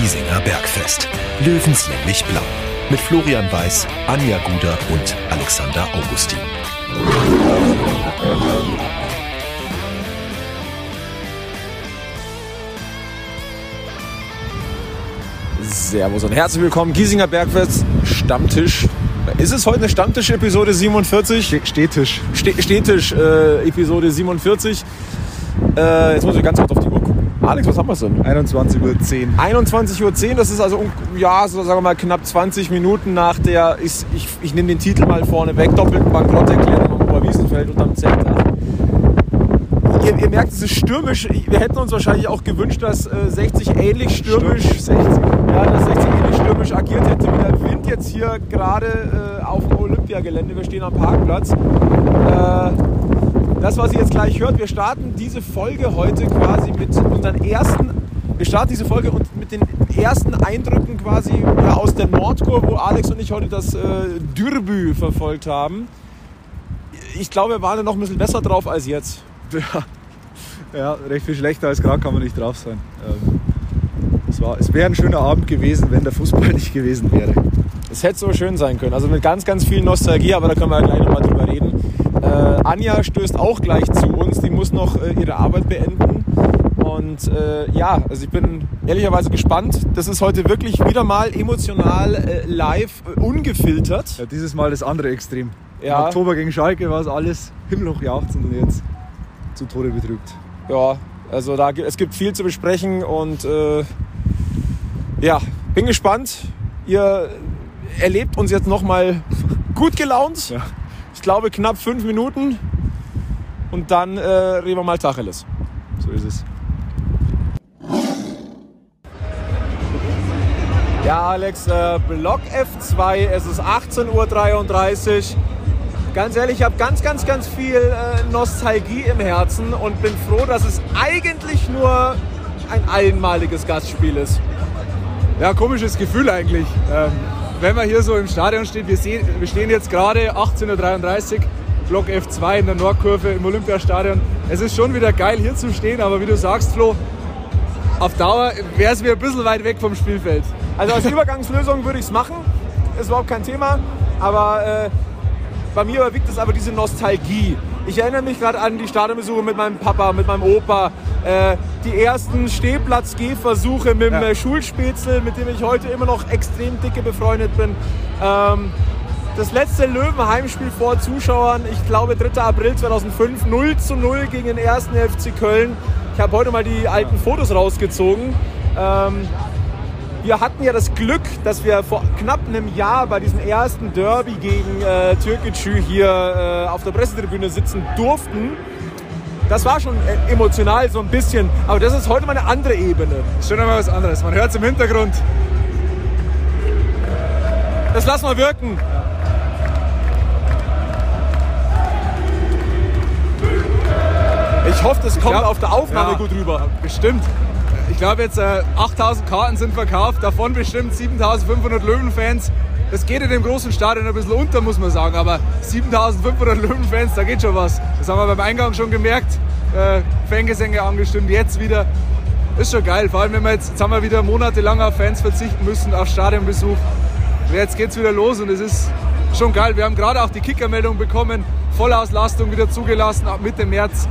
Giesinger Bergfest. Löwenslänglich blau. Mit Florian Weiß, Anja Guder und Alexander Augustin. Servus und herzlich willkommen, Giesinger Bergfest Stammtisch. Ist es heute eine Stammtisch-Episode 47? Städtisch. Ste Städtisch, äh, Episode 47. Äh, jetzt muss ich ganz kurz auf. Alex, was haben wir denn? 21.10 Uhr. 21.10 Uhr, das ist also, ja, so sagen wir mal knapp 20 Minuten nach der, ich, ich, ich nehme den Titel mal vorne weg, doppelten Bankrotterklärung am Oberwiesenfeld unterm Zeltdach. Ihr, ihr merkt, es ist stürmisch. Wir hätten uns wahrscheinlich auch gewünscht, dass äh, 60 ähnlich stürmisch, 60. Ja, dass 60 ähnlich stürmisch agiert hätte wie der Wind jetzt hier gerade äh, auf dem Olympiagelände. Wir stehen am Parkplatz. Äh, das, was ihr jetzt gleich hört, wir starten diese Folge heute quasi mit unseren ersten, wir starten diese Folge und mit den ersten Eindrücken quasi ja, aus der Nordkurve, wo Alex und ich heute das äh, Dürbü verfolgt haben. Ich glaube, wir waren noch ein bisschen besser drauf als jetzt. Ja, ja, recht viel schlechter als gerade kann man nicht drauf sein. Ähm, es war- es wäre ein schöner Abend gewesen, wenn der Fußball nicht gewesen wäre. Es hätte so schön sein können. Also mit ganz, ganz viel Nostalgie, aber da können wir ja gleich nochmal drüber reden. Äh, Anja stößt auch gleich zu uns. Die muss noch äh, ihre Arbeit beenden. Und äh, ja, also ich bin ehrlicherweise gespannt. Das ist heute wirklich wieder mal emotional äh, live, äh, ungefiltert. Ja, dieses Mal das andere Extrem. Ja. Im Oktober gegen Schalke war es alles himmelhoch jauchzend und jetzt zu Tode betrübt. Ja, also da, es gibt viel zu besprechen und äh, ja, bin gespannt. Ihr erlebt uns jetzt nochmal gut gelaunt. Ja. Ich glaube knapp fünf Minuten und dann äh, reden wir mal Tacheles. So ist es. Ja, Alex, äh, Block F2, es ist 18.33 Uhr. Ganz ehrlich, ich habe ganz, ganz, ganz viel äh, Nostalgie im Herzen und bin froh, dass es eigentlich nur ein einmaliges Gastspiel ist. Ja, komisches Gefühl eigentlich. Ähm, wenn man hier so im Stadion steht, wir, sehen, wir stehen jetzt gerade 18.33 Uhr, Block F2 in der Nordkurve im Olympiastadion. Es ist schon wieder geil hier zu stehen, aber wie du sagst, Flo, auf Dauer wäre es mir ein bisschen weit weg vom Spielfeld. Also als Übergangslösung würde ich es machen, ist überhaupt kein Thema, aber äh, bei mir überwiegt es aber diese Nostalgie. Ich erinnere mich gerade an die Stadionbesuche mit meinem Papa, mit meinem Opa, äh, die ersten Stehplatz-Gehversuche mit dem Ja. Schulspätzle, mit dem ich heute immer noch extrem dicke befreundet bin. Ähm, das letzte Löwenheimspiel vor Zuschauern, ich glaube 3. April 2005, 0 zu 0 gegen den ersten FC Köln. Ich habe heute mal die alten Fotos rausgezogen. Ähm, wir hatten ja das Glück, dass wir vor knapp einem Jahr bei diesem ersten Derby gegen äh, Türkgücü hier äh, auf der Pressetribüne sitzen durften. Das war schon äh, emotional so ein bisschen, aber das ist heute mal eine andere Ebene. Schon einmal was anderes. Man hört es im Hintergrund. Das lassen wir wirken. Ich hoffe, das kommt glaub- auf der Aufnahme Ja. gut rüber. Bestimmt. Ich glaube jetzt äh, 8000 Karten sind verkauft, davon bestimmt 7500 Löwenfans. Das geht in dem großen Stadion ein bisschen unter, muss man sagen, aber 7500 Löwenfans, da geht schon was. Das haben wir beim Eingang schon gemerkt. Äh, Fangesänge angestimmt, jetzt wieder. Ist schon geil, vor allem wenn wir jetzt, jetzt haben wir wieder monatelang auf Fans verzichten müssen, auf Stadionbesuch. Jetzt geht's wieder los und es ist schon geil. Wir haben gerade auch die Kickermeldung bekommen, Vollauslastung wieder zugelassen ab Mitte März.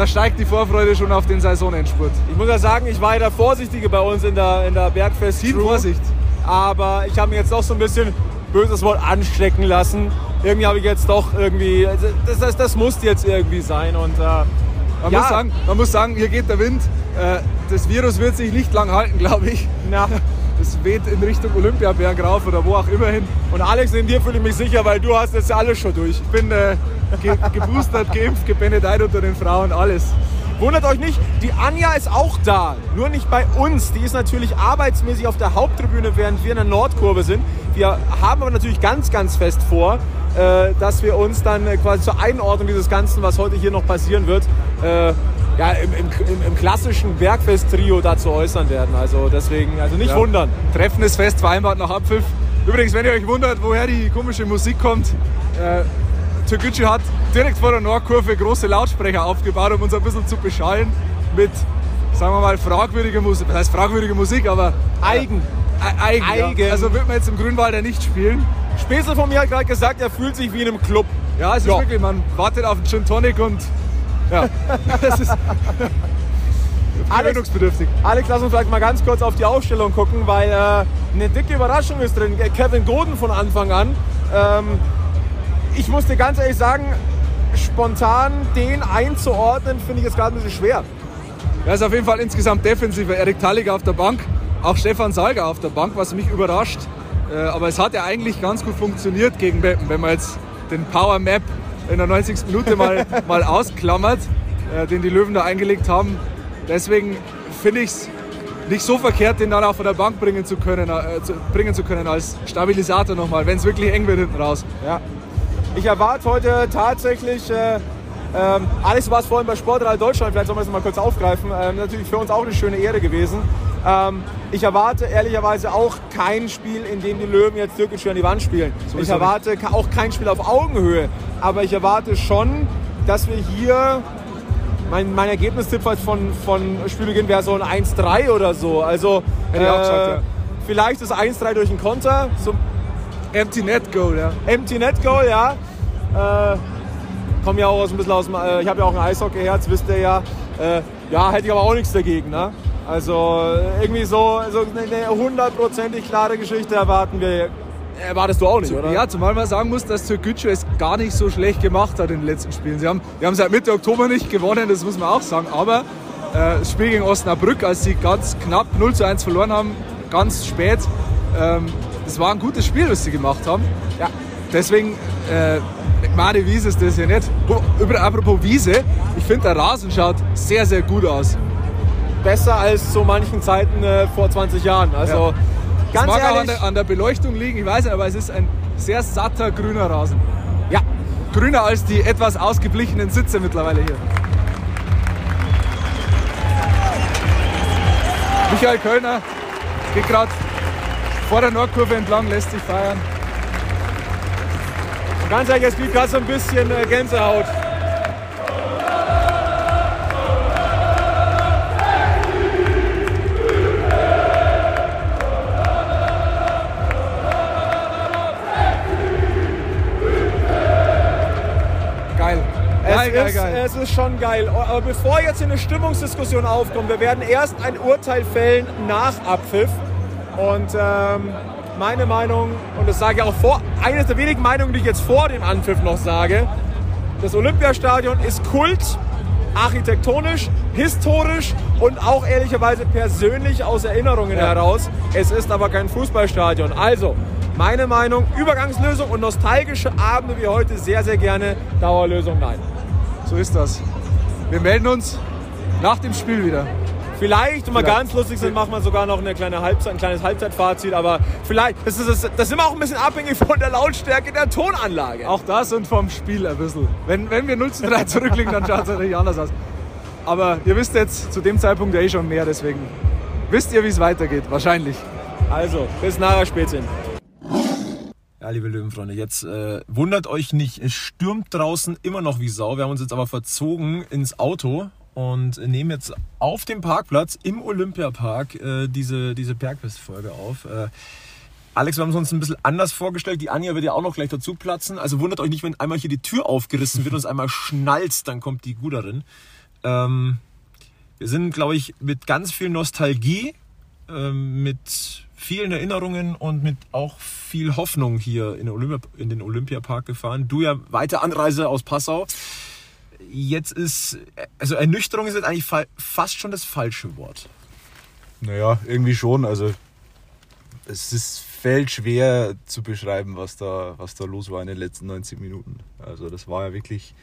Da steigt die Vorfreude schon auf den Saisonendspurt. Ich muss ja sagen, ich war ja der Vorsichtige bei uns in der, in der Bergfest. Crew. Vorsicht. Aber ich habe mir jetzt doch so ein bisschen böses Wort anstecken lassen. Irgendwie habe ich jetzt doch irgendwie, also das, das, das muss jetzt irgendwie sein. Und äh, Man, Ja. muss sagen, man muss sagen, hier geht der Wind. Äh, Das Virus wird sich nicht lang halten, glaube ich. na, Es weht in Richtung Olympiaberg rauf oder wo auch immer hin. und Alex, in dir fühle ich mich sicher, weil du hast ja alles schon durch. Ich bin äh, ge geboostert, geimpft, gebenedeit unter den Frauen, alles. Wundert euch nicht, die Anja ist auch da. Nur nicht bei uns. Die ist natürlich arbeitsmäßig auf der Haupttribüne, während wir in der Nordkurve sind. Wir haben aber natürlich ganz, ganz fest vor, äh, dass wir uns dann äh, quasi zur Einordnung dieses Ganzen, was heute hier noch passieren wird, äh, ja, im, im, im, klassischen Bergfest-Trio dazu äußern werden. Also deswegen, also nicht Ja. wundern. Treffen ist fest vereinbart nach Abpfiff. Übrigens, wenn ihr euch wundert, woher die komische Musik kommt, äh, Türkgücü hat direkt vor der Nordkurve große Lautsprecher aufgebaut, um uns ein bisschen zu beschallen mit sagen wir mal, fragwürdige Musik. Das heißt fragwürdige Musik, aber Eigen. äh, eigen. Eigen. Ja. Also wird man jetzt im Grünwalder nicht spielen. Späßel von mir hat gerade gesagt, er fühlt sich wie in einem Club. Ja, es ist Ja. wirklich, man wartet auf einen Gin Tonic und ja, das ist gewöhnungsbedürftig. Alex, lass uns vielleicht mal ganz kurz auf die Aufstellung gucken, weil äh, eine dicke Überraschung ist drin. Kevin Goden von Anfang an. Ähm, ich muss dir ganz ehrlich sagen, spontan den einzuordnen, finde ich jetzt gerade ein bisschen schwer. Ja, ist auf jeden Fall insgesamt defensiver. Erik Talliger auf der Bank, auch Stefan Salger auf der Bank, was mich überrascht. Äh, aber es hat ja eigentlich ganz gut funktioniert gegen Beppen, wenn man jetzt den Power Map in der 90. Minute mal, mal ausklammert, äh, den die Löwen da eingelegt haben. Deswegen finde ich es nicht so verkehrt, den dann auch von der Bank bringen zu können, äh, zu, bringen zu können als Stabilisator nochmal, wenn es wirklich eng wird hinten raus. Ja. Ich erwarte heute tatsächlich, äh, Alex, du warst vorhin bei Sportreal Deutschland, vielleicht sollen wir das mal kurz aufgreifen. Ähm, natürlich für uns auch eine schöne Ehre gewesen. Ähm, ich erwarte ehrlicherweise auch kein Spiel, in dem die Löwen jetzt türkisch an die Wand spielen. ich Sowieso erwarte ka- auch kein Spiel auf Augenhöhe. Aber ich erwarte schon, dass wir hier, mein, mein Ergebnistipp halt von, von Spielbeginn wäre so ein 1-3 oder so. Also Hätte ich auch gesagt, ja. vielleicht das 1-3 durch den Konter, so Empty Net Goal, ja. Empty Net Goal, ja. Äh, komme ja auch aus ein bisschen aus dem, äh, ich habe ja auch ein Eishockey-Herz, wisst ihr ja. Äh, ja, hätte ich aber auch nichts dagegen, ne? Also äh, irgendwie so, so eine hundertprozentig klare Geschichte erwarten wir. Erwartest du auch nicht, oder? Ja, zumal man sagen muss, dass Türkgücü es gar nicht so schlecht gemacht hat in den letzten Spielen. Sie haben, die haben seit Mitte Oktober nicht gewonnen, das muss man auch sagen. Aber äh, das Spiel gegen Osnabrück, als sie ganz knapp 0 zu 1 verloren haben, ganz spät, ähm, das war ein gutes Spiel, was sie gemacht haben. Ja. Deswegen, äh, Made Wiese ist das ja nicht. Über, apropos Wiese, ich finde der Rasen schaut sehr, sehr gut aus. Besser als zu manchen Zeiten äh, vor 20 Jahren. Also Ja. Ganz mag auch an ehrlich. der, an der Beleuchtung liegen, ich weiß nicht, aber es ist ein sehr satter grüner Rasen. ja, Grüner als die etwas ausgeblichenen Sitze mittlerweile hier. Michael Kölner geht gerade vor der Nordkurve entlang, lässt sich feiern. ganz ehrlich, es gibt gerade so ein bisschen äh, Gänsehaut. Es ist schon geil. Aber bevor jetzt eine Stimmungsdiskussion aufkommt, wir werden erst ein Urteil fällen nach Abpfiff. Und ähm, meine Meinung, und das sage ich auch vor, eines der wenigen Meinungen, die ich jetzt vor dem Anpfiff noch sage, das Olympiastadion ist Kult, architektonisch, historisch und auch ehrlicherweise persönlich aus Erinnerungen Ja. heraus. Es ist aber kein Fußballstadion. Also, meine Meinung, Übergangslösung und nostalgische Abende wie heute sehr, sehr gerne. Dauerlösung nein. So ist das. Wir melden uns nach dem Spiel wieder. Vielleicht, wenn wir ganz lustig sind, machen wir sogar noch eine kleine Halbzeit, ein kleines Halbzeitfazit. Aber vielleicht, das ist, das, das ist immer auch ein bisschen abhängig von der Lautstärke der Tonanlage. Auch das und vom Spiel ein bisschen. Wenn, wenn wir 0 zu 3 zurückliegen, dann schaut es natürlich anders aus. Aber ihr wisst jetzt zu dem Zeitpunkt ja eh schon mehr, deswegen wisst ihr, wie es weitergeht. Wahrscheinlich. Also, bis nachher Spätzchen. Ja, liebe Löwenfreunde, jetzt äh, wundert euch nicht, es stürmt draußen immer noch wie Sau. Wir haben uns jetzt aber verzogen ins Auto und nehmen jetzt auf dem Parkplatz im Olympiapark äh, diese, diese Bergfest-Folge auf. Äh, Alex, wir haben es uns ein bisschen anders vorgestellt. Die Anja wird ja auch noch gleich dazu platzen. Also wundert euch nicht, wenn einmal hier die Tür aufgerissen wird und es einmal schnalzt, dann kommt die Guderin. Ähm, wir sind, glaube ich, mit ganz viel Nostalgie, ähm, mit vielen Erinnerungen und mit auch viel Hoffnung hier in den, Olympia, in den Olympiapark gefahren. Du ja weite Anreise aus Passau. Jetzt ist, also Ernüchterung ist jetzt eigentlich fa fast schon das falsche Wort. Naja, irgendwie schon. Also es ist, fällt schwer zu beschreiben, was da, was da los war in den letzten 90 Minuten. Also das war ja wirklich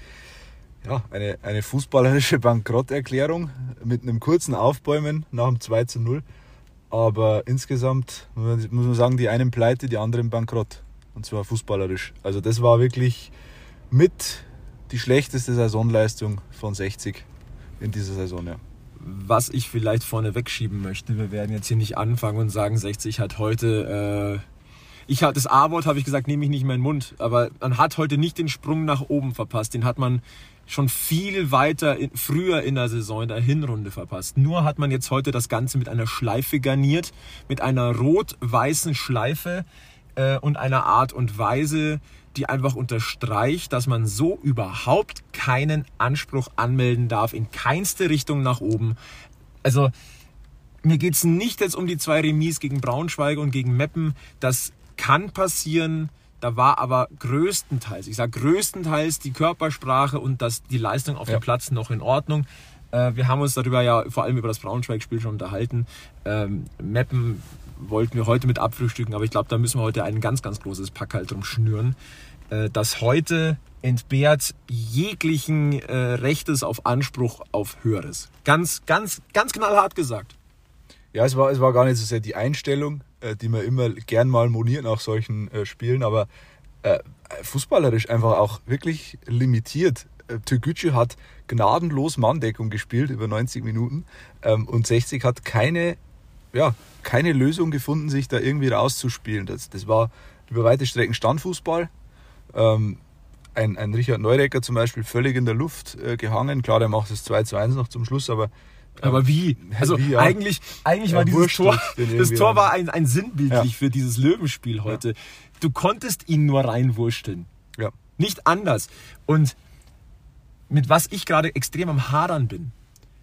ja, eine, eine fußballerische Bankrotterklärung mit einem kurzen Aufbäumen nach dem 2 zu 0. Aber insgesamt muss man- sagen, die einen pleite, die anderen bankrott. Und zwar fußballerisch. Also das war wirklich mit die schlechteste Saisonleistung von 60 in dieser Saison, ja. Was ich vielleicht vorne wegschieben möchte, wir werden jetzt hier nicht anfangen und sagen, 60 hat heute Ich hab, das A-Wort habe ich gesagt, nehme ich nicht in den Mund. Aber man hat heute nicht den Sprung nach oben verpasst. Den hat man schon viel weiter in, früher in der Saison, in der Hinrunde verpasst. Nur hat man jetzt heute das Ganze mit einer Schleife garniert, mit einer rot-weißen Schleife äh, und einer Art und Weise, die einfach unterstreicht, dass man so überhaupt keinen Anspruch anmelden darf, in keinste Richtung nach oben. Also mir geht's nicht jetzt um die zwei Remis gegen Braunschweig und gegen Meppen. Das kann passieren. Da war aber größtenteils, ich sage größtenteils die Körpersprache und das, die Leistung auf Ja. dem Platz noch in Ordnung. Äh, wir haben uns darüber ja vor allem über das Braunschweig-Spiel schon unterhalten. Ähm, Meppen wollten wir heute mit abfrühstücken, aber ich glaube, da müssen wir heute ein ganz, ganz großes Pack halt drum schnüren, äh, dass heute entbehrt jeglichen äh, Rechtes auf Anspruch auf Höheres. Ganz, ganz, ganz knallhart gesagt. Ja, es war, es war gar nicht so sehr die Einstellung, äh, die man immer gern mal moniert nach solchen äh, Spielen, aber äh, fußballerisch einfach auch wirklich limitiert. Türkgücü hat gnadenlos Manndeckung gespielt über 90 Minuten ähm, und 60 hat keine, ja, keine Lösung gefunden, sich da irgendwie rauszuspielen. Das, das war über weite Strecken Standfußball. Ähm, ein, ein Richard Neurecker zum Beispiel völlig in der Luft gehangen. Klar, der macht das 2 zu 1 noch zum Schluss, aber Aber wie? Also Wie, ja. eigentlich, eigentlich Ja, war dieses Tor, das Tor war ein, ein sinnbildlich Ja. für dieses Löwenspiel heute. Du konntest ihn nur reinwursteln. ja. Nicht anders. Und mit was ich gerade extrem am Hadern bin,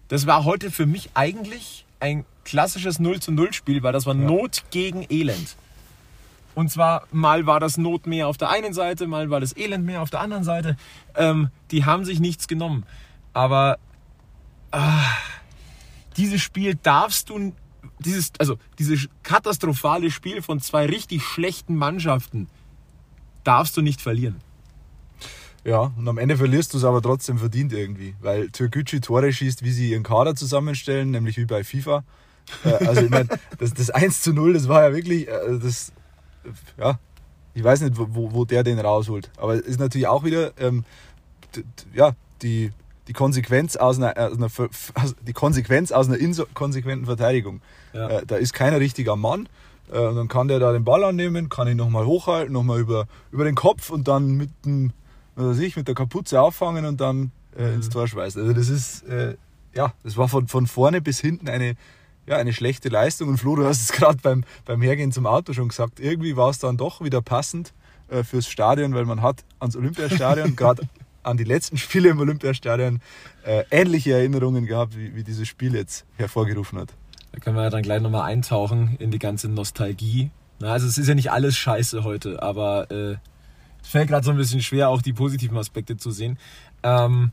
das war heute für mich eigentlich ein klassisches 0 zu 0 Spiel, weil das war Not gegen Elend. Und zwar mal war das Not mehr auf der einen Seite, mal war das Elend mehr auf der anderen Seite. Ähm, die haben sich nichts genommen. Aber ah, dieses Spiel darfst du, dieses, also dieses katastrophale Spiel von zwei richtig schlechten Mannschaften darfst du nicht verlieren. Ja, und am Ende verlierst du es aber trotzdem verdient irgendwie, weil Türkgücü Tore schießt, wie sie ihren Kader zusammenstellen, nämlich wie bei FIFA. Äh, also ich meine, das, das 1 zu 0, das war ja wirklich, äh, das, ja, ich weiß nicht, wo- wo, der den rausholt. Aber es ist natürlich auch wieder, ähm, ja, die, die Konsequenz aus einer, aus einer aus, die Konsequenz aus einer inkonsequenten Verteidigung. Ja. Äh, da ist kein richtiger Mann. Äh, und dann kann der da den Ball annehmen, kann ihn nochmal hochhalten, nochmal über, über den Kopf und dann mit dem, was weiß ich, mit der Kapuze auffangen und dann äh, ins Tor schweißen. Also das ist, äh, ja, das war von, von vorne bis hinten eine, ja, eine schlechte Leistung. Und Flo, du hast es gerade beim, beim Hergehen zum Auto schon gesagt, irgendwie war es dann doch wieder passend äh, fürs Stadion, weil man hat ans Olympiastadion, gerade an die letzten Spiele im Olympiastadion, äh, ähnliche Erinnerungen gehabt, wie, wie dieses Spiel jetzt hervorgerufen hat. Da können wir ja dann gleich nochmal eintauchen in die ganze Nostalgie. Na, also es ist ja nicht alles scheiße heute, aber äh, es fällt gerade so ein bisschen schwer, auch die positiven Aspekte zu sehen. Ähm,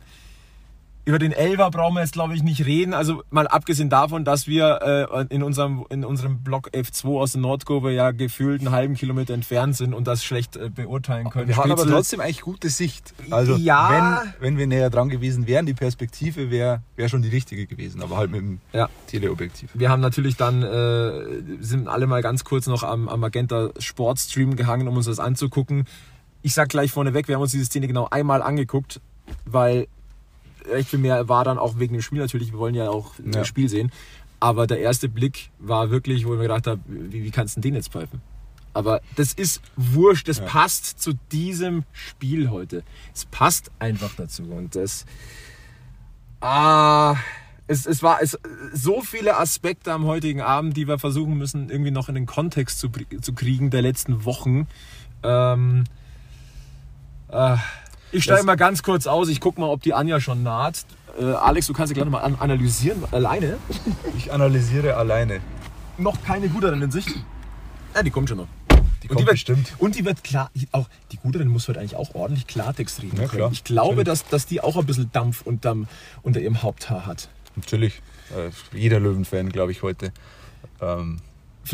über den Elver brauchen wir jetzt, glaube ich, nicht reden. Also mal abgesehen davon, dass wir äh, in, unserem, in unserem Block F2 aus der Nordkurve ja gefühlt einen halben Kilometer entfernt sind und das schlecht äh, beurteilen können. Wir hatten aber Spitzel- trotzdem eigentlich gute Sicht. Also Ja. wenn, wenn wir näher dran gewesen wären, die Perspektive wäre wär schon die richtige gewesen, aber halt mit dem Ja. Teleobjektiv. Wir haben natürlich dann, äh, sind alle mal ganz kurz noch am, am Magenta Sportstream gehangen, um uns das anzugucken. Ich sag gleich vorneweg, wir haben uns diese Szene genau einmal angeguckt, weil recht viel mehr war dann auch wegen dem Spiel natürlich. Wir wollen ja auch Ja. das Spiel sehen. Aber der erste Blick war wirklich, wo ich mir gedacht habe, wie, wie kannst du denn den jetzt pfeifen? Aber das ist wurscht, das Ja. passt zu diesem Spiel heute. Es passt einfach dazu. Und das. Ah, es, es war es, so viele Aspekte am heutigen Abend, die wir versuchen müssen, irgendwie noch in den Kontext zu, zu kriegen der letzten Wochen. Ähm, äh, ich steige mal ganz kurz aus. Ich gucke mal, ob die Anja schon naht. Äh, Alex, du kannst ja gleich nochmal an analysieren, alleine. Ich analysiere alleine. Noch keine Guterin in Sicht. Ja, die kommt schon noch. Die Und kommt die, wird, bestimmt. und die wird klar, auch die Guterin muss heute eigentlich auch ordentlich Klartext reden Ja, können. klar. Ich glaube, dass, dass die auch ein bisschen Dampf unterm, unter ihrem Haupthaar hat. Natürlich. Äh, jeder Löwen-Fan, glaube ich, heute. Ähm,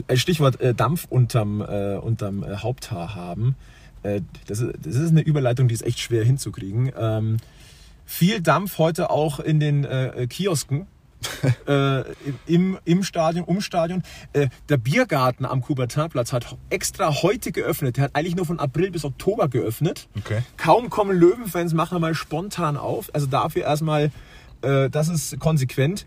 Äh, Stichwort äh, Dampf unterm, äh, unterm äh, Haupthaar haben. Äh, das, ist, das ist eine Überleitung, die ist echt schwer hinzukriegen. Ähm, viel Dampf heute auch in den äh, Kiosken. äh, im, Im Stadion, um Stadion. Äh, der Biergarten am Kubertinplatz hat extra heute geöffnet. Der hat eigentlich nur von April bis Oktober geöffnet. Okay. Kaum kommen Löwenfans, machen mal spontan auf. Also dafür erstmal, äh, das ist konsequent.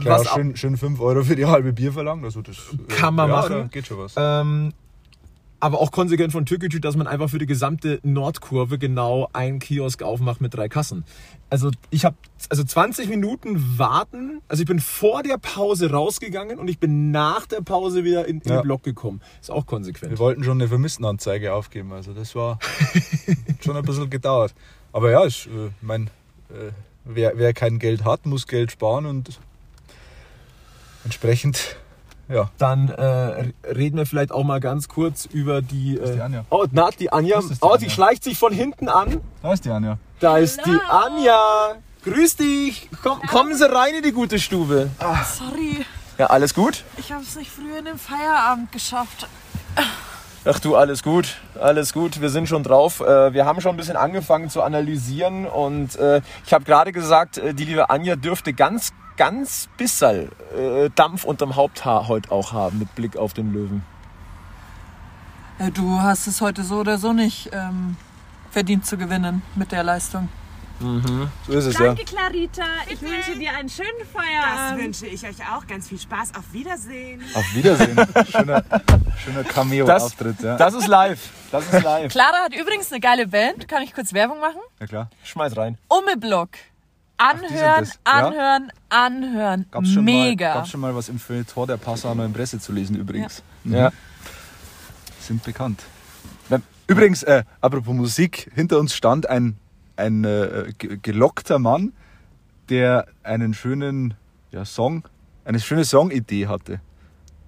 klar, Was schön, schön 5 Euro für die halbe Bier verlangen. Also das, äh, Kann man ja, machen. Geht schon was. Ähm, aber auch konsequent von Türkgücü, dass man einfach für die gesamte Nordkurve genau einen Kiosk aufmacht mit drei Kassen. Also ich habe also 20 Minuten warten, also ich bin vor der Pause rausgegangen und ich bin nach der Pause wieder in, in Ja. den Block gekommen. Ist auch konsequent. Wir wollten schon eine Vermisstenanzeige aufgeben, also das war schon ein bisschen gedauert. Aber ja, ich äh, mein, äh, wer, wer kein Geld hat, muss Geld sparen und entsprechend, ja. Dann äh, reden wir vielleicht auch mal ganz kurz über die. Äh, die Anja. Oh, na, die Anja. Das ist die oh, Anja. die schleicht sich von hinten an. Da ist die Anja. Da ist die Anja. Grüß dich. Komm, kommen Sie rein in die gute Stube. Sorry, Ja, alles gut? ich habe es nicht früher in den Feierabend geschafft. Ach du, alles gut, alles gut. Wir sind schon drauf. Äh, Wir haben schon ein bisschen angefangen zu analysieren und äh, ich habe gerade gesagt, äh, die liebe Anja dürfte ganz, ganz bissal äh, Dampf unterm Haupthaar heute auch haben mit Blick auf den Löwen. Ja, du hast es heute so oder so nicht ähm, verdient zu gewinnen mit der Leistung. So ist es ja. Danke, Clarita. Ich wünsche dir einen schönen Das Feierabend. wünsche ich euch auch. Ganz viel Spaß. Auf Wiedersehen. Auf Wiedersehen. Schöner, schöner Cameo-Auftritt, ja. das ist live. Das ist live. Clara hat übrigens eine geile Band. Kann ich kurz Werbung machen? Ja klar. Schmeiß rein. Ummeblock. Anhören, das, ja? anhören, anhören. Gab's schon Mega. Mal, gab's schon mal was im Feuilleton der Passauer in Presse zu lesen übrigens. Mhm. Ja. Sind bekannt. Übrigens, äh, apropos Musik, hinter uns stand ein, ein äh, ge- gelockter Mann, der einen schönen ja, Song, eine schöne Songidee hatte.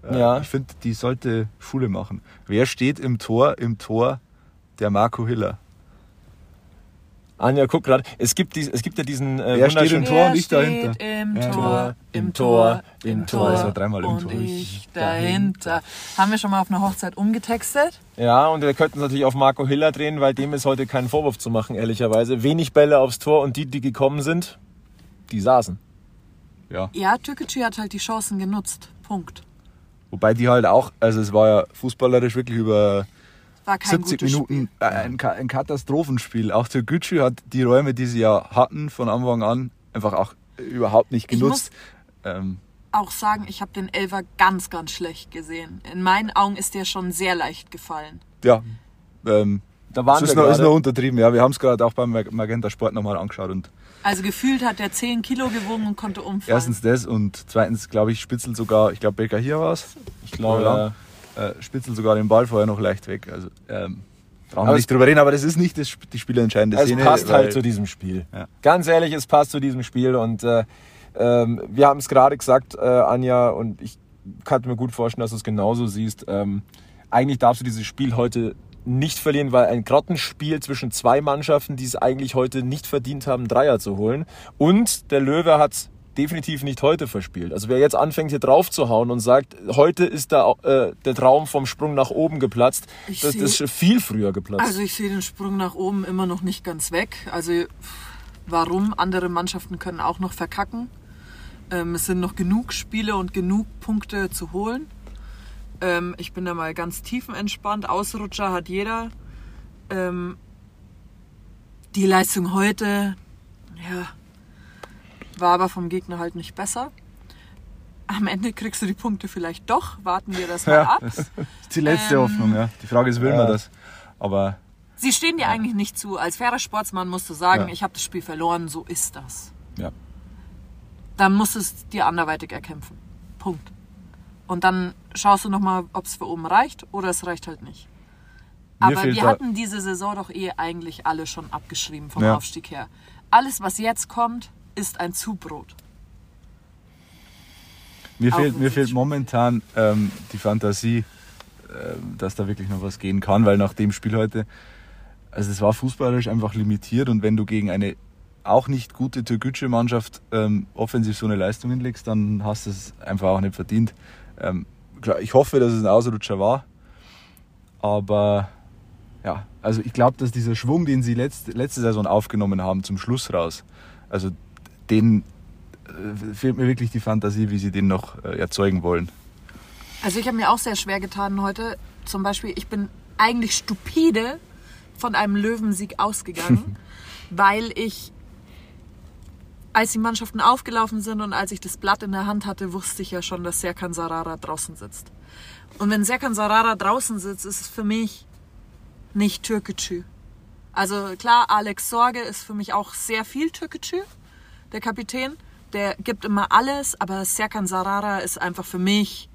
Äh, Ja. Ich finde, die sollte Schule machen. Wer steht im Tor? Im Tor der Marco Hiller. Anja, guck gerade. Es gibt, dies, es gibt ja diesen äh, Wer steht im Tor und ich dahinter? Im Ja. Tor, Im im Tor, Tor, im im Tor. Tor. Das war dreimal im und Tor. ich dahinter. Haben wir schon mal auf einer Hochzeit umgetextet? Ja, und wir könnten es natürlich auf Marco Hiller drehen, weil dem ist heute kein Vorwurf zu machen, ehrlicherweise. Wenig Bälle aufs Tor und die, die gekommen sind, die saßen. Ja. Ja, Türkgücü hat halt die Chancen genutzt. Punkt. Wobei die halt auch, also es war ja fußballerisch wirklich über War kein 70 gutes Minuten Spiel. äh, ein, ein Katastrophenspiel. Auch Türkgücü hat die Räume, die sie ja hatten von Anfang an, einfach auch überhaupt nicht Ich genutzt. Ähm, Auch sagen, ich habe den Elfer ganz, ganz schlecht gesehen. In meinen Augen ist der schon sehr leicht gefallen. ja, ähm, Da waren das ist wir noch, ist noch untertrieben. Ja, wir haben es gerade auch beim Mag- Magenta Sport nochmal angeschaut und Also gefühlt hat er 10 Kilo gewogen und konnte umfallen. erstens das und zweitens glaube ich Spitzel sogar, ich glaube Becker hier war es, Ich glaube, Ja. Äh, Spitzel sogar den Ball vorher noch leicht weg. Also ähm, brauchen wir nicht drüber reden, aber das ist nicht das, die spielentscheidende Es Szene. passt weil- halt zu diesem Spiel. Ja. Ganz ehrlich, es passt zu diesem Spiel. Und äh, ähm, wir haben es gerade gesagt, äh, Anja, und ich kann mir gut vorstellen, dass du es genauso siehst. Ähm, eigentlich darfst du dieses Spiel heute nicht verlieren, weil ein Grottenspiel zwischen zwei Mannschaften, die es eigentlich heute nicht verdient haben, Dreier zu holen. Und der Löwe hat definitiv nicht heute verspielt. Also wer jetzt anfängt hier drauf zu hauen und sagt, heute ist da, äh, der Traum vom Sprung nach oben geplatzt, Ich das, das ist viel früher geplatzt. Also ich sehe den Sprung nach oben immer noch nicht ganz weg. Also warum? Andere Mannschaften können auch noch verkacken. Ähm, es sind noch genug Spiele und genug Punkte zu holen. Ähm, ich bin da mal ganz tiefenentspannt. Ausrutscher hat jeder. Ähm, die Leistung heute, ja, war aber vom Gegner halt nicht besser. Am Ende kriegst du die Punkte vielleicht doch. Warten wir das mal Ja, ab. das ist die letzte Ähm, Hoffnung. Ja. Die Frage ist, will Ja. man das? Aber Sie stehen dir eigentlich nicht zu. Als fairer Sportsmann musst du sagen, Ja. ich habe das Spiel verloren, so ist das. Ja. Dann musst du es dir anderweitig erkämpfen. Punkt. Und dann schaust du nochmal, ob es für oben reicht oder es reicht halt nicht. Mir Aber wir hatten diese Saison doch eh eigentlich alle schon abgeschrieben vom Ja. Aufstieg her. Alles, was jetzt kommt, ist ein Zubrot. Mir fehlt, mir fehlt momentan ähm, die Fantasie, ähm, dass da wirklich noch was gehen kann, weil nach dem Spiel heute, also es war fußballerisch einfach limitiert und wenn du gegen eine auch nicht gute türkische Mannschaft ähm, offensiv so eine Leistung hinlegst, dann hast du es einfach auch nicht verdient. Ähm, klar, ich hoffe, dass es ein Ausrutscher war, aber ja, also ich glaube, dass dieser Schwung, den sie letzte, letzte Saison aufgenommen haben, zum Schluss raus, also den äh, fehlt mir wirklich die Fantasie, wie sie den noch äh, erzeugen wollen. Also ich habe mir auch sehr schwer getan heute. Zum Beispiel, ich bin eigentlich stupide von einem Löwensieg ausgegangen, weil ich als die Mannschaften aufgelaufen sind und als ich das Blatt in der Hand hatte, wusste ich ja schon, dass Serkan Sarara draußen sitzt. Und wenn Serkan Sarara draußen sitzt, ist es für mich nicht Türkgücü. Also klar, Alex Sorge ist für mich auch sehr viel Türkgücü, der Kapitän. Der gibt immer alles, aber Serkan Sarara ist einfach für mich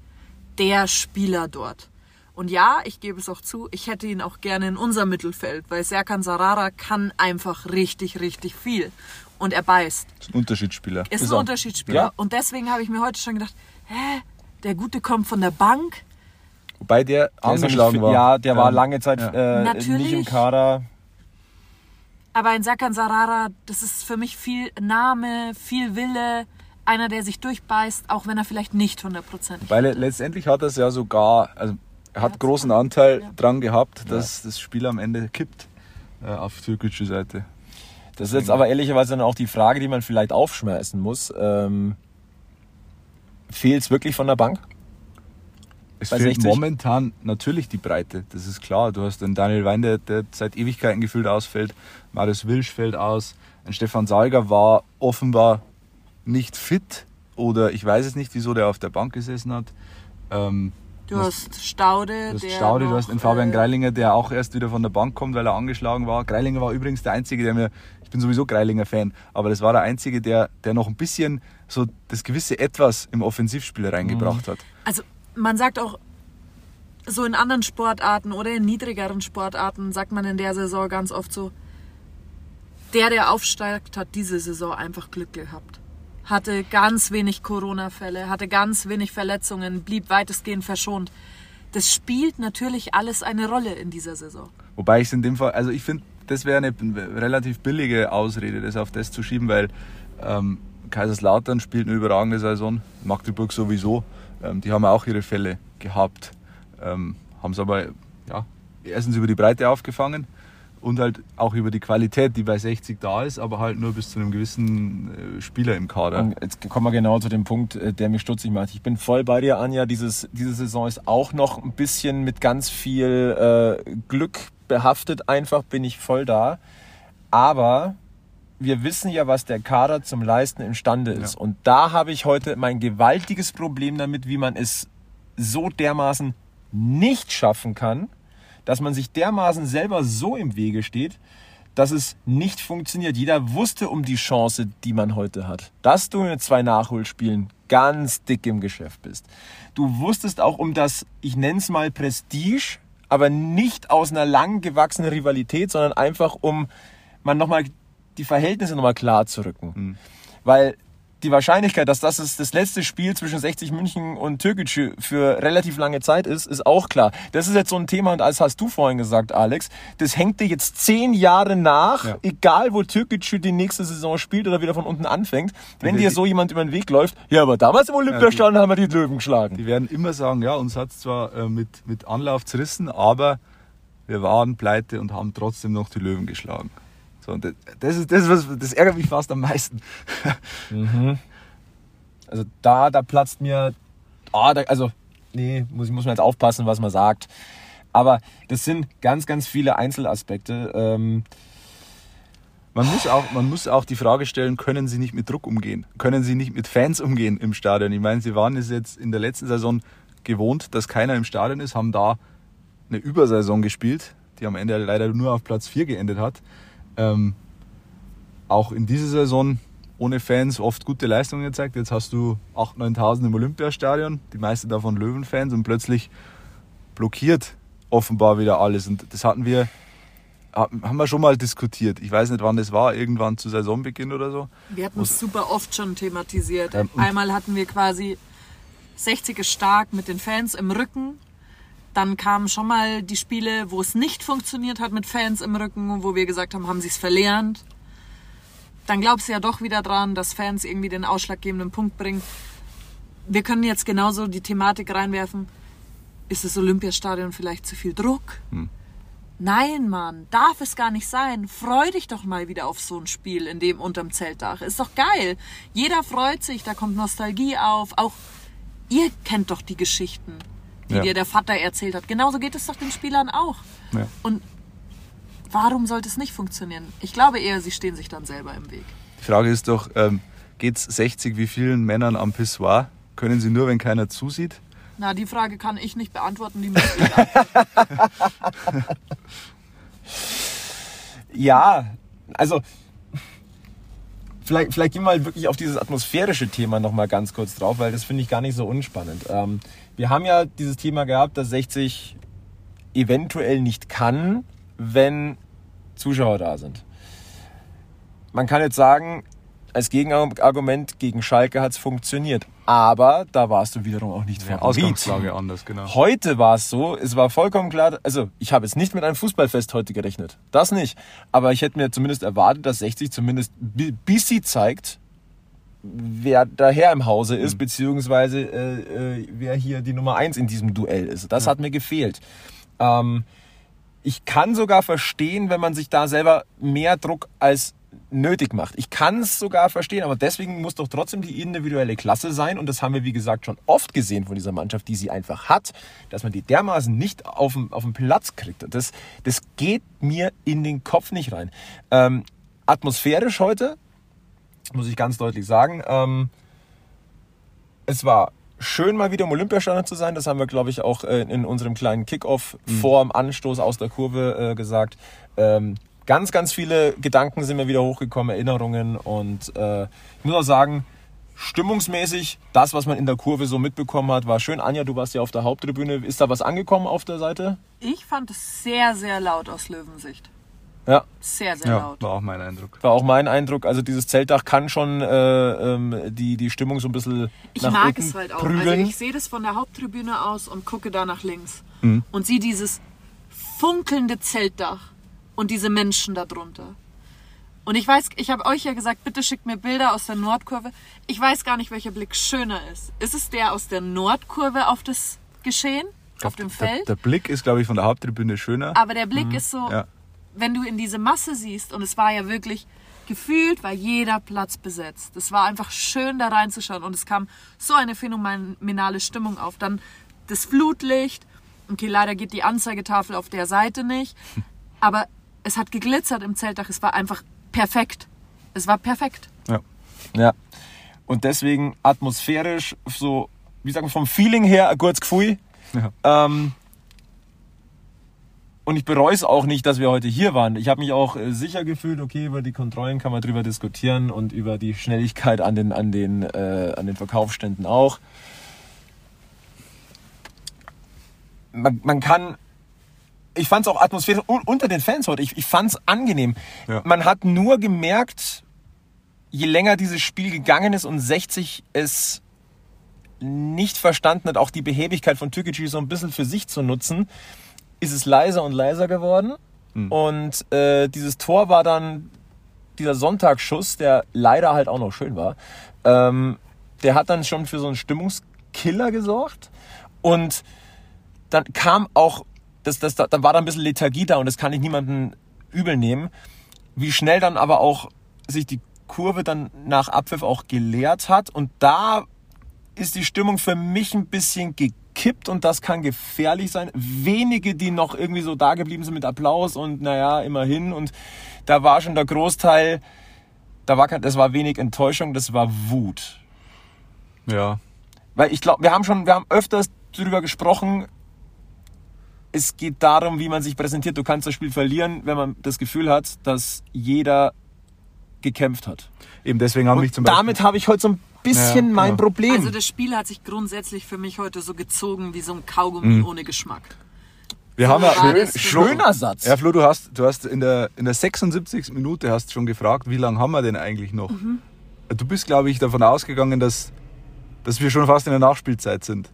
der Spieler dort. Und ja, ich gebe es auch zu, ich hätte ihn auch gerne in unser Mittelfeld, weil Serkan Sarara kann einfach richtig, richtig viel. Und er beißt. Ist ein Unterschiedsspieler. Ist, Ist ein er. Unterschiedsspieler. Ja. Und deswegen habe ich mir heute schon gedacht, hä, der Gute kommt von der Bank. Wobei der, Der angeschlagen war. Ja, der war Ähm, lange Zeit äh, Natürlich. nicht im Kader. Aber ein Serkan Sarara, das ist für mich viel Name, viel Wille. Einer, der sich durchbeißt, auch wenn er vielleicht nicht hundertprozentig. Weil er, letztendlich hat er es ja sogar, also er hat großen Anteil Ja. dran gehabt, dass das Spiel am Ende kippt äh, auf türkische Seite. Das ist jetzt aber ehrlicherweise dann auch die Frage, die man vielleicht aufschmeißen muss. Ähm, Fehlt es wirklich von der Bank? Es fehlt 60? momentan natürlich die Breite, das ist klar. Du hast den Daniel Wein, der, der seit Ewigkeiten gefühlt ausfällt. Marius Wilsch fällt aus. Ein Stefan Salger war offenbar nicht fit oder ich weiß es nicht, wieso der auf der Bank gesessen hat. Ähm, Du hast Staude, Du hast der Staude, du hast den Fabian äh, Greilinger, der auch erst wieder von der Bank kommt, weil er angeschlagen war. Greilinger war übrigens der Einzige, der mir, ich bin sowieso Greilinger-Fan, aber das war der Einzige, der, der noch ein bisschen so das gewisse Etwas im Offensivspiel reingebracht hat. Also man sagt auch, so in anderen Sportarten oder in niedrigeren Sportarten sagt man in der Saison ganz oft so, der, der aufsteigt, hat diese Saison einfach Glück gehabt. Hatte ganz wenig Corona-Fälle, hatte ganz wenig Verletzungen, blieb weitestgehend verschont. Das spielt natürlich alles eine Rolle in dieser Saison. Wobei ich es in dem Fall, also ich finde, das wäre eine relativ billige Ausrede, das auf das zu schieben, weil ähm, Kaiserslautern spielt eine überragende Saison, Magdeburg sowieso. Ähm, die haben auch ihre Fälle gehabt, ähm, haben es aber ja, erstens über die Breite aufgefangen und halt auch über die Qualität, die bei 60 da ist, aber halt nur bis zu einem gewissen äh, Spieler im Kader. Und jetzt kommen wir genau zu dem Punkt, äh, der mich stutzig macht. Ich bin voll bei dir, Anja. Dieses, diese Saison ist auch noch ein bisschen mit ganz viel äh, Glück behaftet. Einfach bin ich voll da. Aber wir wissen ja, was der Kader zum Leisten imstande ist. Und da habe ich heute mein gewaltiges Problem damit, wie man es so dermaßen nicht schaffen kann, dass man sich dermaßen selber so im Wege steht, dass es nicht funktioniert. Jeder wusste um die Chance, die man heute hat. Dass du mit zwei Nachholspielen ganz dick im Geschäft bist. Du wusstest auch um das, ich nenne es mal Prestige, aber nicht aus einer lang gewachsenen Rivalität, sondern einfach um man nochmal die Verhältnisse nochmal klar zu rücken. Weil die Wahrscheinlichkeit, dass das ist das letzte Spiel zwischen 60 München und Türkgücü für relativ lange Zeit ist, ist auch klar. Das ist jetzt so ein Thema, und als hast du vorhin gesagt, Alex, das hängt dir jetzt zehn Jahre nach, Ja. egal wo Türkgücü die nächste Saison spielt oder wieder von unten anfängt. Wenn Die- dir so jemand über den Weg läuft, ja, aber damals im Olympiastadion haben wir die Löwen geschlagen. Die werden immer sagen, ja, uns hat es zwar äh, mit, mit Anlauf zerrissen, aber wir waren pleite und haben trotzdem noch die Löwen geschlagen. So, und das, ist, das, was, das ärgert mich fast am meisten. Also da, da platzt mir, ah, da, also nee, muss, muss man jetzt aufpassen, was man sagt. Aber das sind ganz, ganz viele Einzelaspekte. Ähm, Man muss, auch, man muss auch die Frage stellen, können sie nicht mit Druck umgehen? Können sie nicht mit Fans umgehen im Stadion? Ich meine, sie waren es jetzt in der letzten Saison gewohnt, dass keiner im Stadion ist, haben da eine Übersaison gespielt, die am Ende leider nur auf Platz 4 geendet hat. Ähm, auch in dieser Saison ohne Fans oft gute Leistungen gezeigt. Jetzt hast du 8.000, 9.000 im Olympiastadion, die meisten davon Löwenfans und plötzlich blockiert offenbar wieder alles. Und das hatten wir, haben wir schon mal diskutiert. Ich weiß nicht, wann das war, irgendwann zu Saisonbeginn oder so. Wir hatten es super oft schon thematisiert. Ähm, Einmal hatten wir quasi 60 ist stark mit den Fans im Rücken. Dann kamen schon mal die Spiele, wo es nicht funktioniert hat mit Fans im Rücken, wo wir gesagt haben, haben sie es verlernt. Dann glaubst du ja doch wieder dran, dass Fans irgendwie den ausschlaggebenden Punkt bringen. Wir können jetzt genauso die Thematik reinwerfen. Ist das Olympiastadion vielleicht zu viel Druck? Nein, Mann, darf es gar nicht sein. Freu dich doch mal wieder auf so ein Spiel in dem unterm Zeltdach. Ist doch geil. Jeder freut sich, da kommt Nostalgie auf. Auch ihr kennt doch die Geschichten, die Ja. dir der Vater erzählt hat. Genauso geht es doch den Spielern auch. Ja. Und warum sollte es nicht funktionieren? Ich glaube eher, sie stehen sich dann selber im Weg. Die Frage ist doch, ähm, geht's 60 wie vielen Männern am Pissoir? Können sie nur, wenn keiner zusieht? Na, die Frage kann ich nicht beantworten, die müsste ich beantworten. Ja, also vielleicht, vielleicht gehen wir mal wirklich auf dieses atmosphärische Thema nochmal ganz kurz drauf, weil das finde ich gar nicht so unspannend. Ähm, wir haben ja dieses Thema gehabt, dass 60 eventuell nicht kann, wenn Zuschauer da sind. Man kann jetzt sagen, als Gegenargument gegen Schalke hat es funktioniert. Aber da warst du wiederum auch nicht Favorit. Ausgangslage anders, genau. Heute war es so, es war vollkommen klar, also ich habe jetzt nicht mit einem Fußballfest heute gerechnet. Das nicht. Aber ich hätte mir zumindest erwartet, dass 60 zumindest bi- bis sie zeigt, wer daher im Hause ist, beziehungsweise äh, äh, wer hier die Nummer eins in diesem Duell ist. Das hat mir gefehlt. Ähm, ich kann sogar verstehen, wenn man sich da selber mehr Druck als nötig macht. Ich kann es sogar verstehen, aber deswegen muss doch trotzdem die individuelle Klasse sein und das haben wir, wie gesagt, schon oft gesehen von dieser Mannschaft, die sie einfach hat, dass man die dermaßen nicht auf den, auf den Platz kriegt. Und Das, das geht mir in den Kopf nicht rein. Ähm, atmosphärisch heute, muss ich ganz deutlich sagen, ähm, es war schön, mal wieder im Olympiastadion zu sein. Das haben wir, glaube ich, auch äh, in unserem kleinen Kickoff vor dem Anstoß aus der Kurve äh, gesagt. Ähm, ganz, ganz viele Gedanken sind mir wieder hochgekommen, Erinnerungen. Und äh, ich muss auch sagen, stimmungsmäßig, das, was man in der Kurve so mitbekommen hat, war schön. Anja, du warst ja auf der Haupttribüne. Ist da was angekommen auf der Seite? Ich fand es sehr, sehr laut aus Löwensicht. Ja, Sehr, sehr Ja, laut. war auch mein Eindruck. war auch mein Eindruck. Also dieses Zeltdach kann schon äh, ähm, die, die Stimmung so ein bisschen Ich nach mag unten es halt auch. prügeln. Also ich sehe das von der Haupttribüne aus und gucke da nach links. Mhm. Und sehe dieses funkelnde Zeltdach und diese Menschen darunter. Und ich weiß, ich habe euch ja gesagt, bitte schickt mir Bilder aus der Nordkurve. Ich weiß gar nicht, welcher Blick schöner ist. Ist es der aus der Nordkurve auf das Geschehen, auf dem Der, Feld? der Blick ist, glaube ich, von der Haupttribüne schöner. Aber der Blick ist so, Ja. Wenn du in diese Masse siehst, und es war ja wirklich gefühlt, war jeder Platz besetzt. Es war einfach schön da reinzuschauen und es kam so eine phänomenale Stimmung auf. Dann das Flutlicht. Okay, leider geht die Anzeigetafel auf der Seite nicht, aber es hat geglitzert im Zeltdach. Es war einfach perfekt. Es war perfekt. Ja. Ja. Und deswegen atmosphärisch, so, wie sagen wir, vom Feeling her ein gutes Gefühl. Ja. Ähm, und ich bereue es auch nicht, dass wir heute hier waren. Ich habe mich auch äh, sicher gefühlt, okay, über die Kontrollen kann man drüber diskutieren und über die Schnelligkeit an den, an den, äh, an den Verkaufsständen auch. Man, man kann ich fand es auch atmosphärisch un- unter den Fans heute. Ich, ich fand es angenehm. Ja. Man hat nur gemerkt, je länger dieses Spiel gegangen ist und 60 es nicht verstanden hat, auch die Behebigkeit von Türkgücü so ein bisschen für sich zu nutzen, ist es leiser und leiser geworden. Und äh, dieses Tor war dann dieser Sonntagsschuss, der leider halt auch noch schön war. Ähm, der hat dann schon für so einen Stimmungskiller gesorgt. Und dann kam auch, das, das, dann war da ein bisschen Lethargie da und das kann ich niemandem übel nehmen. Wie schnell dann aber auch sich die Kurve dann nach Abpfiff auch geleert hat. Und da ist die Stimmung für mich ein bisschen gekippt und das kann gefährlich sein. Wenige, die noch irgendwie so da geblieben sind mit Applaus und naja, immerhin. Und da war schon der Großteil, da war kein, das war wenig Enttäuschung, das war Wut. Ja. Weil ich glaube, wir haben schon, wir haben öfters darüber gesprochen, es geht darum, wie man sich präsentiert. Du kannst das Spiel verlieren, wenn man das Gefühl hat, dass jeder gekämpft hat. Eben deswegen haben mich zum Beispiel. damit habe ich heute so ein bisschen Ja, mein genau. Problem. Also das Spiel hat sich grundsätzlich für mich heute so gezogen wie so ein Kaugummi ohne Geschmack. wir haben ja, Schön- das schöner Satz. Ja, Flo, du hast, du hast in der, in der 76. Minute hast schon gefragt, wie lange haben wir denn eigentlich noch? Mhm. Du bist, glaube ich, davon ausgegangen, dass, dass wir schon fast in der Nachspielzeit sind.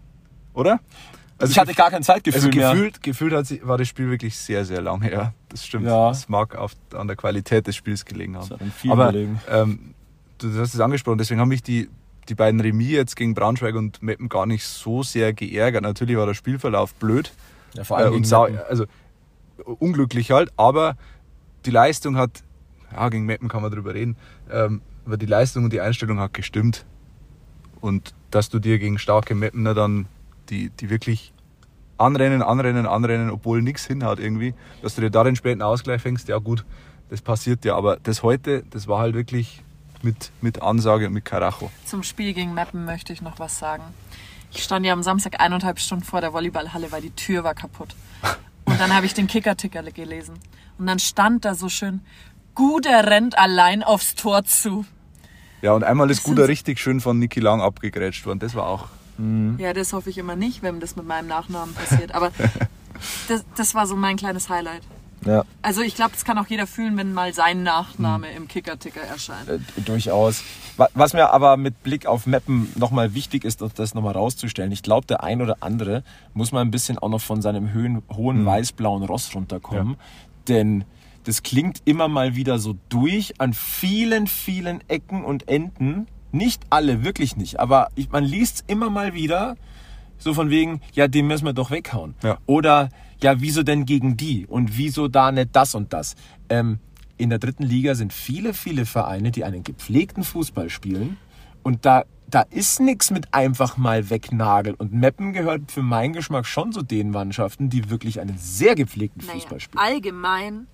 Oder? Also ich hatte gar kein Zeitgefühl also mehr. gefühlt, gefühlt hat sie, war das Spiel wirklich sehr, sehr lang her. Das stimmt. Ja. Das mag auf, an der Qualität des Spiels gelegen haben. hat an viel Aber gelegen. ähm, du, hast es angesprochen, deswegen haben mich die, die beiden Remis jetzt gegen Braunschweig und Meppen gar nicht so sehr geärgert. Natürlich war der Spielverlauf blöd. Ja, vor Äh, allem und gegen sau, also unglücklich halt, aber die Leistung hat, ja, gegen Meppen kann man drüber reden, ähm, aber die Leistung und die Einstellung hat gestimmt. Und dass du dir gegen starke Meppener dann, die, die wirklich anrennen, anrennen, anrennen, obwohl nichts hinhaut irgendwie, dass du dir da den späten Ausgleich fängst, ja gut, das passiert ja. Aber das heute, das war halt wirklich mit, mit Ansage und mit Karacho. Zum Spiel gegen Meppen möchte ich noch was sagen. Ich stand ja am Samstag eineinhalb Stunden vor der Volleyballhalle, weil die Tür war kaputt. Und dann habe ich den Kicker-Ticker gelesen. Und dann stand da so schön, Guder rennt allein aufs Tor zu. Ja, und einmal ist Guder richtig schön von Niki Lang abgegrätscht worden. Das war auch. Ja, das hoffe ich immer nicht, wenn das mit meinem Nachnamen passiert. Aber das, das war so mein kleines Highlight. Ja, Also ich glaube, das kann auch jeder fühlen, wenn mal sein Nachname im Kicker-Ticker erscheint. äh, durchaus. Wa- Was mir aber mit Blick auf Mappen nochmal wichtig ist, das nochmal rauszustellen. Ich glaube, der ein oder andere muss mal ein bisschen auch noch von seinem höhen, hohen weiß-blauen Ross runterkommen. Denn das klingt immer mal wieder so durch an vielen, vielen Ecken und Enden. Nicht alle, wirklich nicht. Aber ich, man liest immer mal wieder so von wegen, ja, den müssen wir doch weghauen. Ja. Oder, ja, wieso denn gegen die? Und wieso da nicht das und das? Ähm, in der dritten Liga sind viele, viele Vereine, die einen gepflegten Fußball spielen. Und da, da ist nichts mit einfach mal wegnageln. Und Meppen gehört für meinen Geschmack schon zu den Mannschaften, die wirklich einen sehr gepflegten Naja, Fußball spielen. allgemein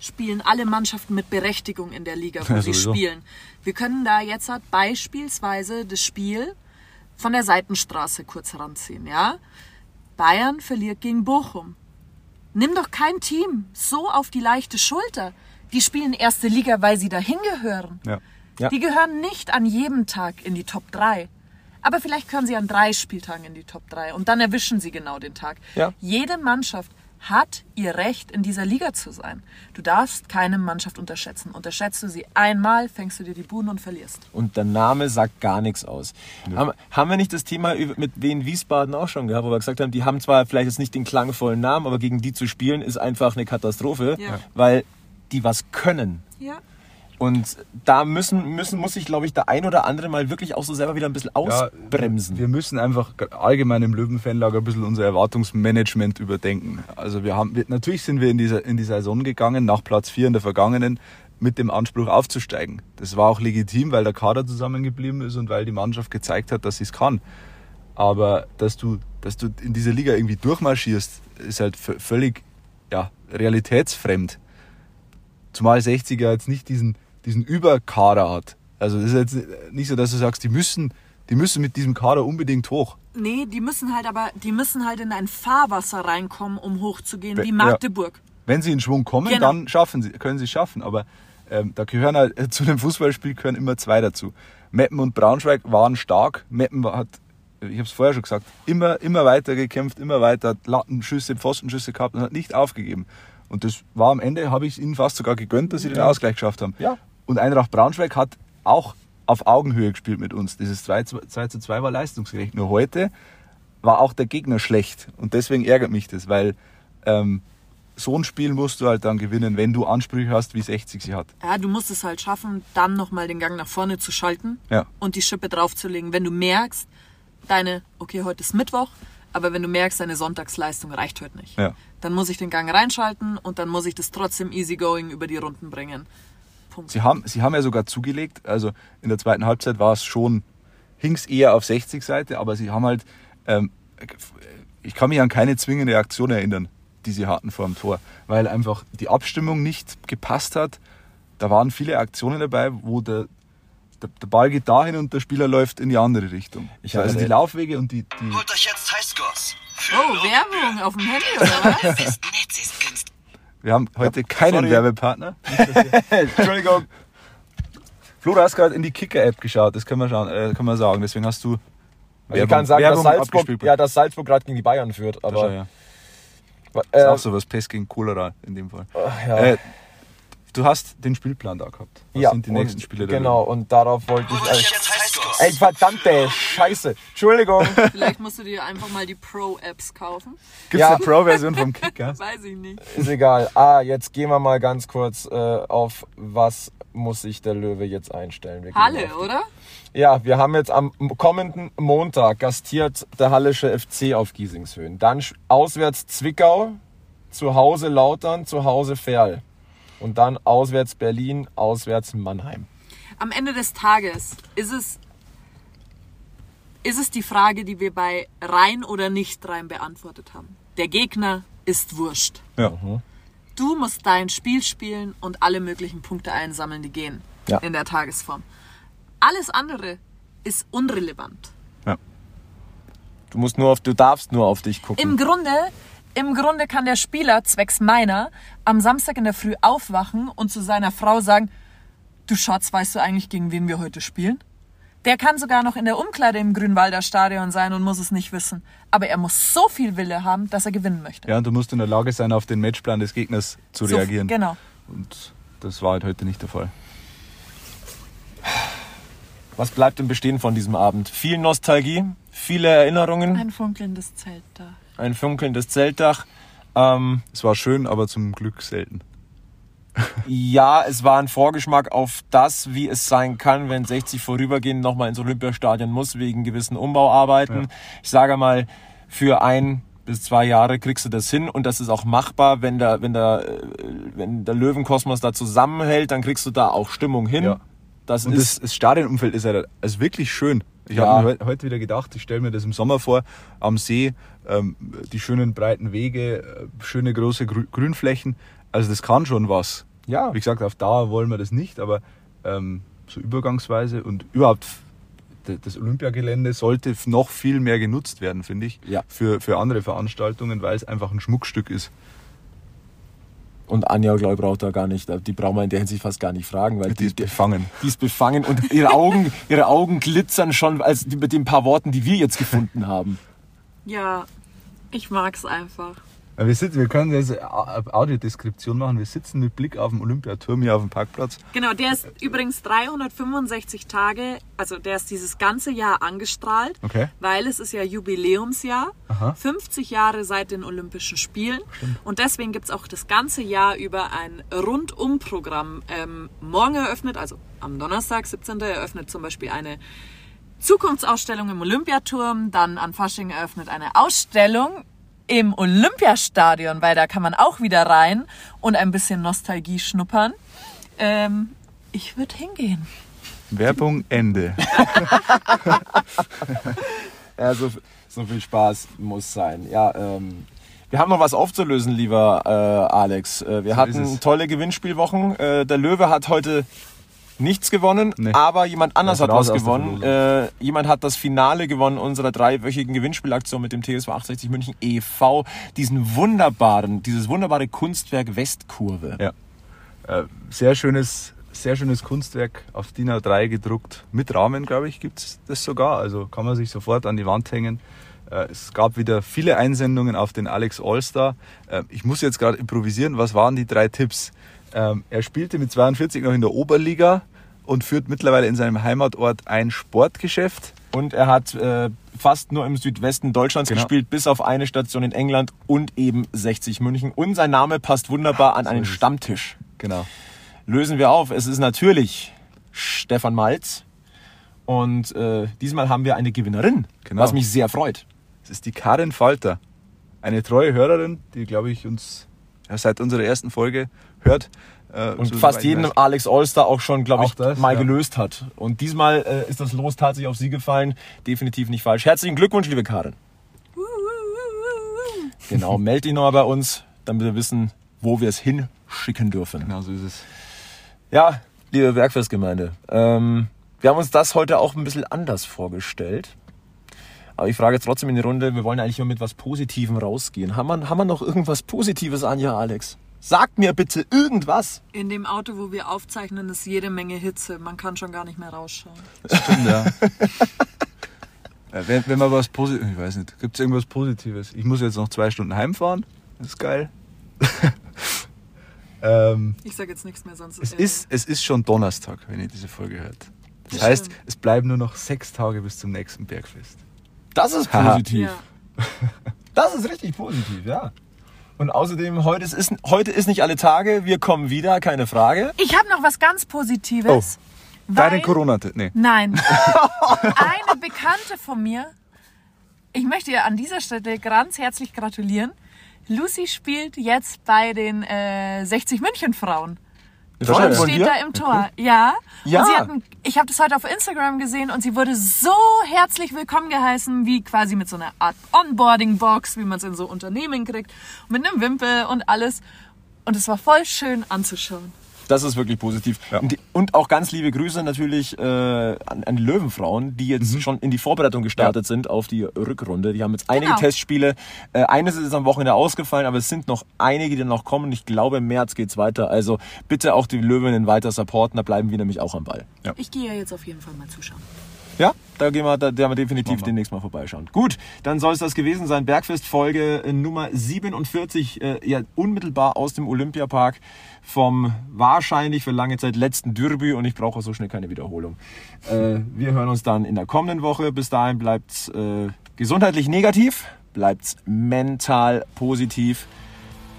spielen alle Mannschaften mit Berechtigung in der Liga, wo Ja, sie sowieso. spielen. Wir können da jetzt halt beispielsweise das Spiel von der Seitenstraße kurz heranziehen, ja? Bayern verliert gegen Bochum. Nimm doch kein Team so auf die leichte Schulter. Die spielen erste Liga, weil sie dahin gehören. Ja. Ja. Die gehören nicht an jedem Tag in die Top 3. Aber vielleicht können sie an drei Spieltagen in die Top 3 und dann erwischen sie genau den Tag. Ja. Jede Mannschaft hat ihr Recht, in dieser Liga zu sein. Du darfst keine Mannschaft unterschätzen. Unterschätzt du sie einmal, fängst du dir die Buhnen und verlierst. Und der Name sagt gar nichts aus. Haben, haben wir nicht das Thema mit Wien Wiesbaden auch schon gehabt, wo wir gesagt haben, die haben zwar vielleicht jetzt nicht den klangvollen Namen, aber gegen die zu spielen ist einfach eine Katastrophe, Ja. weil die was können. Ja. Und da müssen, müssen muss sich, glaube ich, der ein oder andere mal wirklich auch so selber wieder ein bisschen ausbremsen. Wir müssen einfach allgemein im Löwenfanlager ein bisschen unser Erwartungsmanagement überdenken. Also wir haben, wir, natürlich sind wir in dieser, in die Saison gegangen, nach Platz 4 in der vergangenen, mit dem Anspruch aufzusteigen. Das war auch legitim, weil der Kader zusammengeblieben ist und weil die Mannschaft gezeigt hat, dass sie es kann. Aber dass du, dass du in dieser Liga irgendwie durchmarschierst, ist halt völlig ja, realitätsfremd. Zumal 60er jetzt nicht diesen, diesen Überkader hat. Also das ist jetzt nicht so, dass du sagst, die müssen, die müssen mit diesem Kader unbedingt hoch. Nee, die müssen halt aber, die müssen halt in ein Fahrwasser reinkommen, um hochzugehen, wie ja. Magdeburg. Wenn sie in Schwung kommen, Genau. dann schaffen sie, können sie es schaffen. Aber ähm, da gehören halt, äh, zu dem Fußballspiel gehören immer zwei dazu. Meppen und Braunschweig waren stark. Meppen hat, ich habe es vorher schon gesagt, immer, immer weiter gekämpft, immer weiter, hat Lattenschüsse, Pfostenschüsse gehabt und hat nicht aufgegeben. Und das war am Ende, habe ich es ihnen fast sogar gegönnt, dass sie den Ausgleich geschafft haben. Ja. Und Eintracht Braunschweig hat auch auf Augenhöhe gespielt mit uns. Dieses 2 zu 2, zu 2 war leistungsgerecht. Nur heute war auch der Gegner schlecht. Und deswegen ärgert mich das, weil ähm, so ein Spiel musst du halt dann gewinnen, wenn du Ansprüche hast, wie 60 sie hat. Ja, du musst es halt schaffen, dann nochmal den Gang nach vorne zu schalten Ja. und die Schippe draufzulegen. Wenn du merkst, deine, okay, heute ist Mittwoch, aber wenn du merkst, deine Sonntagsleistung reicht heute nicht, Ja. dann muss ich den Gang reinschalten und dann muss ich das trotzdem easygoing über die Runden bringen. Punkt. Sie haben, sie haben ja sogar zugelegt, also in der zweiten Halbzeit war es schon, hing es eher auf 60 Seite, aber sie haben halt, ähm, ich kann mich an keine zwingende Aktion erinnern, die sie hatten vor dem Tor, weil einfach die Abstimmung nicht gepasst hat. Da waren viele Aktionen dabei, wo der, der, der Ball geht dahin und der Spieler läuft in die andere Richtung. Ich weiß also die nicht. Laufwege und die, die Holt euch jetzt Highscores. Für Oh, Werbung auf dem Handy oder was? Wir haben heute keinen sorry. Werbepartner. Entschuldigung. Flo, du hast gerade in die Kicker-App geschaut, das können wir, schauen, äh, können wir sagen. Deswegen hast du Also ich kann sagen, dass Werbung Salzburg, abgespielt ja, dass Salzburg gerade gegen die Bayern führt. Aber, Aber ja. äh, ist auch sowas, Pest gegen Cholera in dem Fall. ja. Äh, du hast den Spielplan da gehabt. Was ja, sind die nächsten Spiele der Genau, und darauf wollte ich. Holt ey, verdammte Scheiße. Entschuldigung. Vielleicht musst du dir einfach mal die Pro-Apps kaufen. Gibt es Ja. eine Pro-Version vom Kicker? Weiß ich nicht. Ist egal. Ah, jetzt gehen wir mal ganz kurz äh, auf was muss sich der Löwe jetzt einstellen. Halle, oder? Ja, wir haben jetzt am kommenden Montag gastiert der Hallische FC auf Giesingshöhen. Dann auswärts Zwickau, zu Hause Lautern, zu Hause Ferl. Und dann auswärts Berlin, auswärts Mannheim. Am Ende des Tages ist es, ist es die Frage, die wir bei rein oder nicht rein beantwortet haben. Der Gegner ist wurscht. Ja. Du musst dein Spiel spielen und alle möglichen Punkte einsammeln, die gehen Ja. in der Tagesform. Alles andere ist unrelevant. Du musst nur auf, du darfst nur auf dich gucken. Im Grunde, im Grunde kann der Spieler zwecks meiner am Samstag in der Früh aufwachen und zu seiner Frau sagen, du Schatz, weißt du eigentlich, gegen wen wir heute spielen? Der kann sogar noch in der Umkleide im Grünwalder Stadion sein und muss es nicht wissen. Aber er muss so viel Wille haben, dass er gewinnen möchte. Ja, und du musst in der Lage sein, auf den Matchplan des Gegners zu So, reagieren. Genau. Und das war halt heute nicht der Fall. Was bleibt denn bestehen von diesem Abend? Viel Nostalgie, viele Erinnerungen, Ein funkelndes Zelt da. ein funkelndes Zeltdach. Ähm, Es war schön, aber zum Glück selten. Ja, es war ein Vorgeschmack auf das, wie es sein kann, wenn 60 vorübergehend nochmal ins Olympiastadion muss, wegen gewissen Umbauarbeiten. Ich sage mal, für ein bis zwei Jahre kriegst du das hin und das ist auch machbar, wenn der, wenn der, äh, wenn der Löwenkosmos da zusammenhält, dann kriegst du da auch Stimmung hin. Ja. Das Und ist das, Stadionumfeld ist ja also wirklich schön. Ich Ja. habe mir heu- heute wieder gedacht, ich stelle mir das im Sommer vor, am See, ähm, die schönen breiten Wege, äh, schöne große Grü Grünflächen. Also das kann schon was. Ja. Wie gesagt, auf Dauer wollen wir das nicht, aber ähm, so übergangsweise und überhaupt das Olympiagelände sollte noch viel mehr genutzt werden, finde ich, Ja. für, für andere Veranstaltungen, weil es einfach ein Schmuckstück ist. Und Anja, glaube ich, braucht da gar nicht, die braucht man in der Hinsicht fast gar nicht fragen, weil Die ist befangen. die ist befangen und ihre Augen, ihre Augen glitzern schon als mit den paar Worten, die wir jetzt gefunden haben. Ja, ich mag's einfach. Ja, Wir, sitzen, wir können jetzt eine Au- Audiodeskription machen. Wir sitzen mit Blick auf den Olympiaturm hier auf dem Parkplatz. Genau, der ist übrigens 365 Tage, also der ist dieses ganze Jahr angestrahlt, Okay. weil es ist ja Jubiläumsjahr, Aha. 50 Jahre seit den Olympischen Spielen und deswegen gibt's auch das ganze Jahr über ein Rundumprogramm. Ähm, morgen eröffnet, also am Donnerstag, 17. eröffnet zum Beispiel eine Zukunftsausstellung im Olympiaturm, dann an Fasching eröffnet eine Ausstellung im Olympiastadion, weil da kann man auch wieder rein und ein bisschen Nostalgie schnuppern. Ähm, ich würde hingehen. Werbung Ende. Ja, so, so viel Spaß muss sein. Ja, ähm, wir haben noch was aufzulösen, lieber äh, Alex. Äh, wir So hatten tolle Gewinnspielwochen. Äh, der Löwe hat heute nichts gewonnen, Nee. aber jemand anders Er hat was gewonnen. Äh, jemand hat das Finale gewonnen unserer dreiwöchigen Gewinnspielaktion mit dem TSV 68 München e.V. Diesen wunderbaren, dieses wunderbare Kunstwerk Westkurve. Ja. Äh, sehr schönes, sehr schönes Kunstwerk auf DIN A3 gedruckt. Mit Rahmen, glaube ich, gibt es das sogar. Also kann man sich sofort an die Wand hängen. Äh, es gab wieder viele Einsendungen auf den Alex Allstar. Äh, ich muss jetzt gerade improvisieren. Was waren die drei Tipps? Ähm, er spielte mit 42 noch in der Oberliga und führt mittlerweile in seinem Heimatort ein Sportgeschäft. Und er hat äh, fast nur im Südwesten Deutschlands Genau. gespielt, bis auf eine Station in England und eben 60 München. Und sein Name passt wunderbar an einen. Stammtisch. Genau. Lösen wir auf. Es ist natürlich Stefan Malz. Und äh, diesmal haben wir eine Gewinnerin, Genau. was mich sehr freut. Es ist die Karin Falter, eine treue Hörerin, die, glaube ich, uns ja, seit unserer ersten Folge hört. Äh, Und so fast jeden. Alex Allstar auch schon, glaube ich, das, mal ja. gelöst hat. Und diesmal äh, ist das Los tatsächlich auf Sie gefallen. Definitiv nicht falsch. Herzlichen Glückwunsch, liebe Karin. Genau, meld dich nochmal bei uns, damit wir wissen, wo wir es hinschicken dürfen. Genau so ist es. Ja, liebe Werkfestgemeinde, ähm, wir haben uns das heute auch ein bisschen anders vorgestellt. Aber ich frage jetzt trotzdem in die Runde, wir wollen eigentlich nur mit was Positivem rausgehen. Haben wir, haben wir noch irgendwas Positives, Anja, Alex? Sagt mir bitte irgendwas. In dem Auto, wo wir aufzeichnen, ist jede Menge Hitze. Man kann schon gar nicht mehr rausschauen. Stimmt, ja. ja wenn, wenn man was Positives, ich weiß nicht, gibt es irgendwas Positives? Ich muss jetzt noch zwei Stunden heimfahren, das ist geil. ähm, Ich sage jetzt nichts mehr, sonst es, äh, ist, es ist schon Donnerstag, wenn ihr diese Folge hört. Das Das heißt, stimmt. es bleiben nur noch sechs Tage bis zum nächsten Bergfest. Das ist positiv. Ja. Das ist richtig positiv, ja. Und außerdem, heute ist, heute ist nicht alle Tage, wir kommen wieder, keine Frage. Ich habe noch was ganz Positives. Deine weil- corona nee. Nein. Eine Bekannte von mir, ich möchte ihr an dieser Stelle ganz herzlich gratulieren. Lucy spielt jetzt bei den äh, 60 München Frauen. Von steht da im Tor. Ja. Ja. Und sie hat ein, ich habe das heute auf Instagram gesehen und sie wurde so herzlich willkommen geheißen, wie quasi mit so einer Art Onboarding-Box, wie man es in so Unternehmen kriegt, mit einem Wimpel und alles. und es war voll schön anzuschauen. Das ist wirklich positiv. Und, die, und auch ganz liebe Grüße natürlich äh, an, an die Löwenfrauen, die jetzt schon in die Vorbereitung gestartet sind auf die Rückrunde. Die haben jetzt einige Genau. Testspiele. Äh, eines ist jetzt am Wochenende ausgefallen, aber es sind noch einige, die noch kommen. Ich glaube, im März geht's weiter. Also bitte auch die Löwinnen weiter supporten. Da bleiben wir nämlich auch am Ball. Ich gehe ja jetzt auf jeden Fall mal zuschauen. Ja, da gehen wir, da, da werden wir definitiv demnächst mal vorbeischauen. Gut, dann soll es das gewesen sein. Bergfest-Folge äh, Nummer 47, äh, ja, unmittelbar aus dem Olympiapark vom wahrscheinlich für lange Zeit letzten Derby und ich brauche so schnell keine Wiederholung. Äh, wir hören uns dann in der kommenden Woche. Bis dahin bleibt's äh, gesundheitlich negativ, bleibt's mental positiv.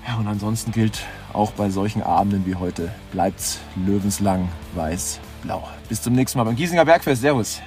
Ja, und ansonsten gilt auch bei solchen Abenden wie heute, bleibt's löwenslang weiß-blau. Bis zum nächsten Mal beim Giesinger Bergfest. Servus.